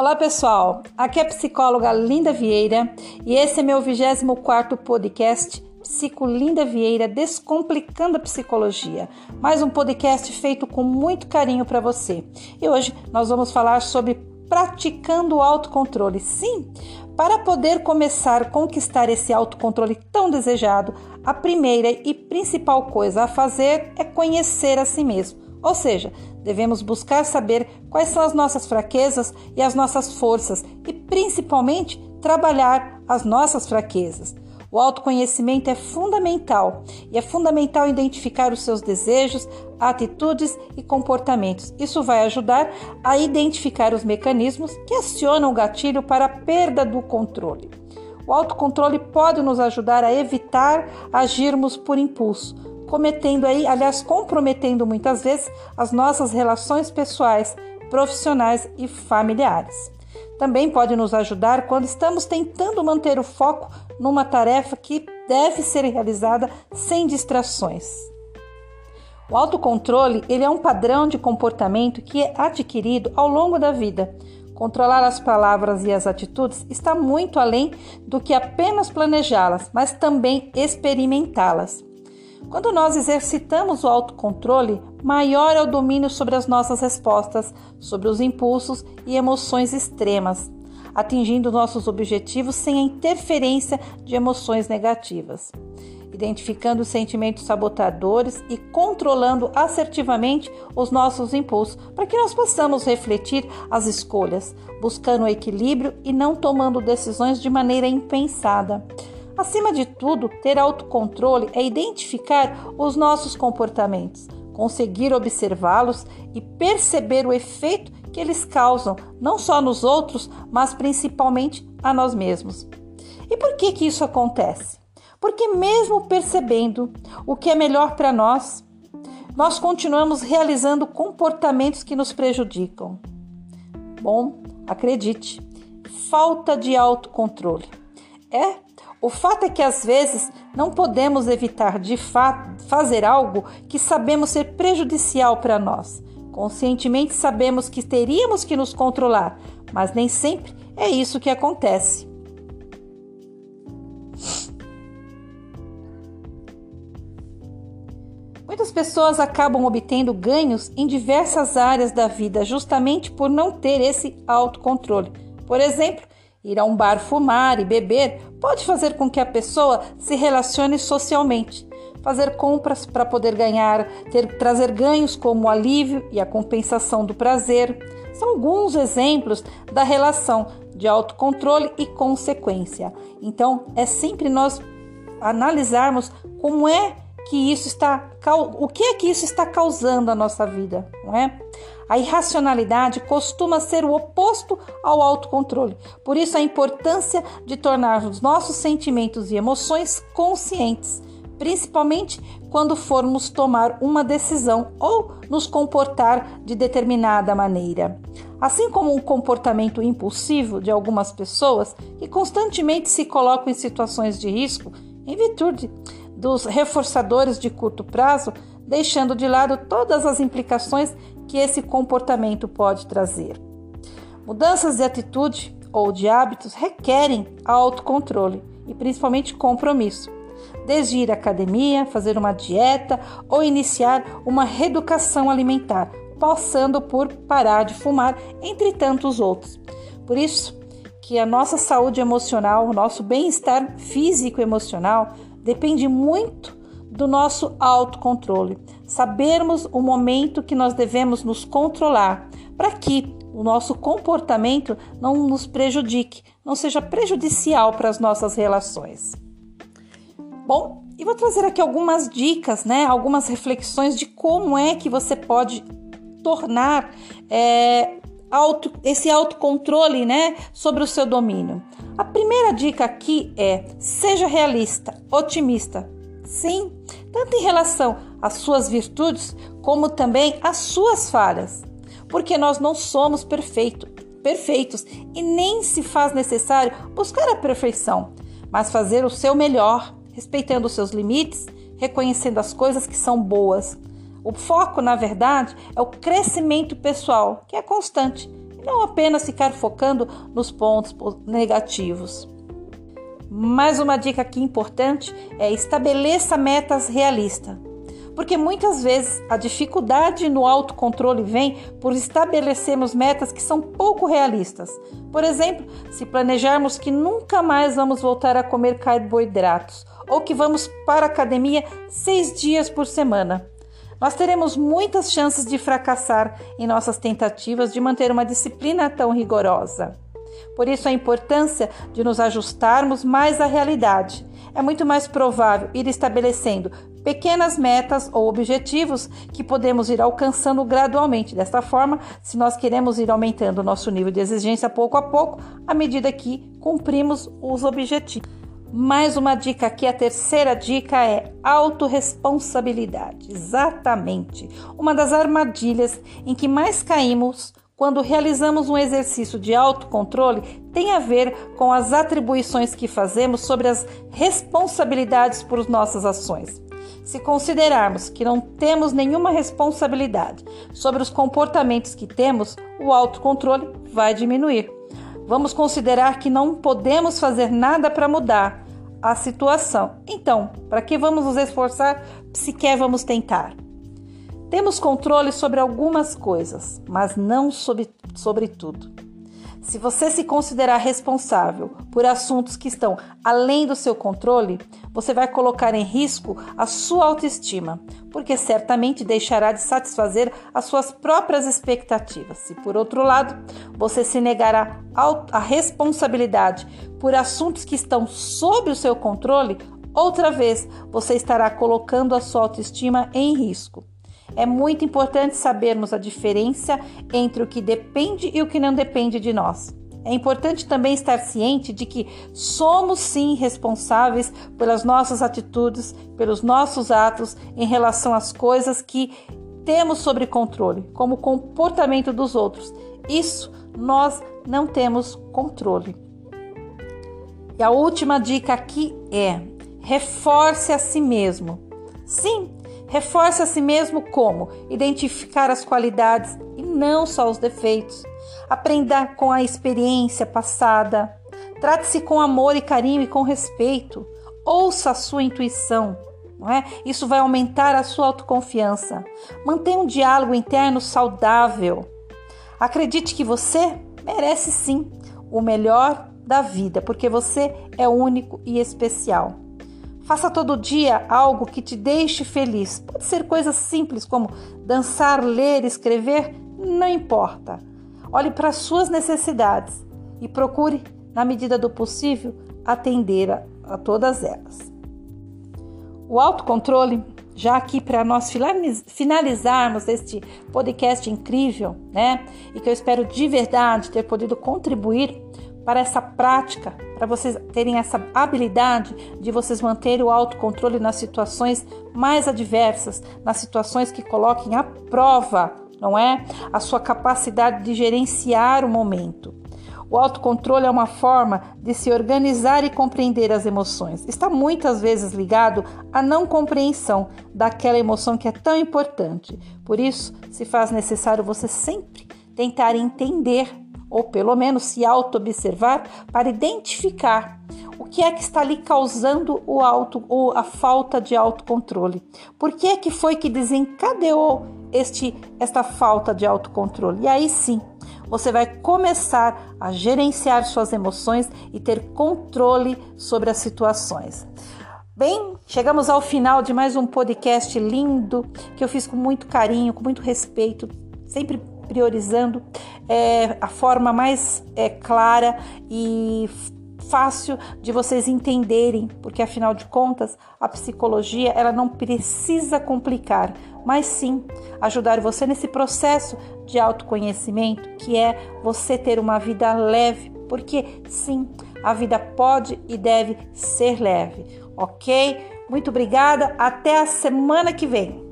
Olá pessoal, aqui é a psicóloga Linda Vieira e esse é meu 24 podcast Psico Linda Vieira Descomplicando a Psicologia. Mais um podcast feito com muito carinho para você. E hoje nós vamos falar sobre praticando o autocontrole. Sim, para poder começar a conquistar esse autocontrole tão desejado, a primeira e principal coisa a fazer é conhecer a si mesmo. Ou seja, devemos buscar saber quais são as nossas fraquezas e as nossas forças e, principalmente, trabalhar as nossas fraquezas. O autoconhecimento é fundamental e é fundamental identificar os seus desejos, atitudes e comportamentos. Isso vai ajudar a identificar os mecanismos que acionam o gatilho para a perda do controle. O autocontrole pode nos ajudar a evitar agirmos por impulso, cometendo aí, aliás, comprometendo muitas vezes as nossas relações pessoais, profissionais e familiares. Também pode nos ajudar quando estamos tentando manter o foco numa tarefa que deve ser realizada sem distrações. O autocontrole ele é um padrão de comportamento que é adquirido ao longo da vida. Controlar as palavras e as atitudes está muito além do que apenas planejá-las, mas também experimentá-las. Quando nós exercitamos o autocontrole, maior é o domínio sobre as nossas respostas, sobre os impulsos e emoções extremas, atingindo nossos objetivos sem a interferência de emoções negativas. Identificando os sentimentos sabotadores e controlando assertivamente os nossos impulsos, para que nós possamos refletir as escolhas, buscando o equilíbrio e não tomando decisões de maneira impensada. Acima de tudo, ter autocontrole é identificar os nossos comportamentos, conseguir observá-los e perceber o efeito que eles causam, não só nos outros, mas principalmente a nós mesmos. E por que que isso acontece? Porque mesmo percebendo o que é melhor para nós, nós continuamos realizando comportamentos que nos prejudicam. Bom, acredite, falta de autocontrole. É o fato é que às vezes não podemos evitar de fazer algo que sabemos ser prejudicial para nós. Conscientemente sabemos que teríamos que nos controlar, mas nem sempre é isso que acontece. Muitas pessoas acabam obtendo ganhos em diversas áreas da vida justamente por não ter esse autocontrole. Por exemplo, Ir a um bar fumar e beber pode fazer com que a pessoa se relacione socialmente. Fazer compras para poder ganhar, ter, trazer ganhos como o alívio e a compensação do prazer. São alguns exemplos da relação de autocontrole e consequência. Então, é sempre nós analisarmos como é que isso está, o que é que isso está causando à nossa vida, não é? A irracionalidade costuma ser o oposto ao autocontrole. Por isso a importância de tornar os nossos sentimentos e emoções conscientes, principalmente quando formos tomar uma decisão ou nos comportar de determinada maneira. Assim como o comportamento impulsivo de algumas pessoas que constantemente se colocam em situações de risco em virtude dos reforçadores de curto prazo, deixando de lado todas as implicações que esse comportamento pode trazer. Mudanças de atitude ou de hábitos requerem autocontrole e principalmente compromisso. Desde ir à academia, fazer uma dieta ou iniciar uma reeducação alimentar, passando por parar de fumar, entre tantos outros. Por isso que a nossa saúde emocional, o nosso bem-estar físico e emocional depende muito do nosso autocontrole. Sabermos o momento que nós devemos nos controlar para que o nosso comportamento não nos prejudique, não seja prejudicial para as nossas relações. Bom, e vou trazer aqui algumas dicas, né? Algumas reflexões de como é que você pode tornar é, auto, esse autocontrole, né, sobre o seu domínio. A primeira dica aqui é: seja realista, otimista. Sim, tanto em relação às suas virtudes como também às suas falhas, porque nós não somos perfeito, perfeitos e nem se faz necessário buscar a perfeição, mas fazer o seu melhor, respeitando os seus limites, reconhecendo as coisas que são boas. O foco, na verdade, é o crescimento pessoal, que é constante e não apenas ficar focando nos pontos negativos. Mais uma dica aqui importante é estabeleça metas realistas. Porque muitas vezes a dificuldade no autocontrole vem por estabelecermos metas que são pouco realistas. Por exemplo, se planejarmos que nunca mais vamos voltar a comer carboidratos ou que vamos para a academia seis dias por semana. Nós teremos muitas chances de fracassar em nossas tentativas de manter uma disciplina tão rigorosa. Por isso, a importância de nos ajustarmos mais à realidade. É muito mais provável ir estabelecendo pequenas metas ou objetivos que podemos ir alcançando gradualmente. Desta forma, se nós queremos ir aumentando o nosso nível de exigência pouco a pouco, à medida que cumprimos os objetivos. Mais uma dica aqui, a terceira dica é autorresponsabilidade. Exatamente. Uma das armadilhas em que mais caímos quando realizamos um exercício de autocontrole tem a ver com as atribuições que fazemos sobre as responsabilidades por nossas ações. Se considerarmos que não temos nenhuma responsabilidade sobre os comportamentos que temos, o autocontrole vai diminuir. Vamos considerar que não podemos fazer nada para mudar a situação. Então, para que vamos nos esforçar se quer vamos tentar? Temos controle sobre algumas coisas, mas não sobre, sobre tudo. Se você se considerar responsável por assuntos que estão além do seu controle, você vai colocar em risco a sua autoestima, porque certamente deixará de satisfazer as suas próprias expectativas. Se, por outro lado, você se negará a responsabilidade por assuntos que estão sob o seu controle, outra vez você estará colocando a sua autoestima em risco. É muito importante sabermos a diferença entre o que depende e o que não depende de nós. É importante também estar ciente de que somos sim responsáveis pelas nossas atitudes, pelos nossos atos em relação às coisas que temos sobre controle, como o comportamento dos outros. Isso nós não temos controle. E a última dica aqui é: reforce a si mesmo. Sim, Reforce a si mesmo como identificar as qualidades e não só os defeitos. Aprenda com a experiência passada. Trate-se com amor e carinho e com respeito. Ouça a sua intuição. É? Isso vai aumentar a sua autoconfiança. Mantenha um diálogo interno saudável. Acredite que você merece sim o melhor da vida, porque você é único e especial. Faça todo dia algo que te deixe feliz. Pode ser coisas simples como dançar, ler, escrever, não importa. Olhe para as suas necessidades e procure, na medida do possível, atender a, a todas elas. O autocontrole, já aqui para nós finalizarmos este podcast incrível, né? E que eu espero de verdade ter podido contribuir para essa prática para vocês terem essa habilidade de vocês manterem o autocontrole nas situações mais adversas, nas situações que coloquem à prova, não é? A sua capacidade de gerenciar o momento. O autocontrole é uma forma de se organizar e compreender as emoções. Está muitas vezes ligado à não compreensão daquela emoção que é tão importante. Por isso, se faz necessário você sempre tentar entender ou pelo menos se auto-observar para identificar o que é que está ali causando o auto ou a falta de autocontrole. Por que é que foi que desencadeou este esta falta de autocontrole? E aí sim, você vai começar a gerenciar suas emoções e ter controle sobre as situações. Bem, chegamos ao final de mais um podcast lindo que eu fiz com muito carinho, com muito respeito, sempre priorizando é, a forma mais é, clara e fácil de vocês entenderem, porque afinal de contas a psicologia ela não precisa complicar, mas sim ajudar você nesse processo de autoconhecimento, que é você ter uma vida leve, porque sim, a vida pode e deve ser leve, ok? Muito obrigada, até a semana que vem.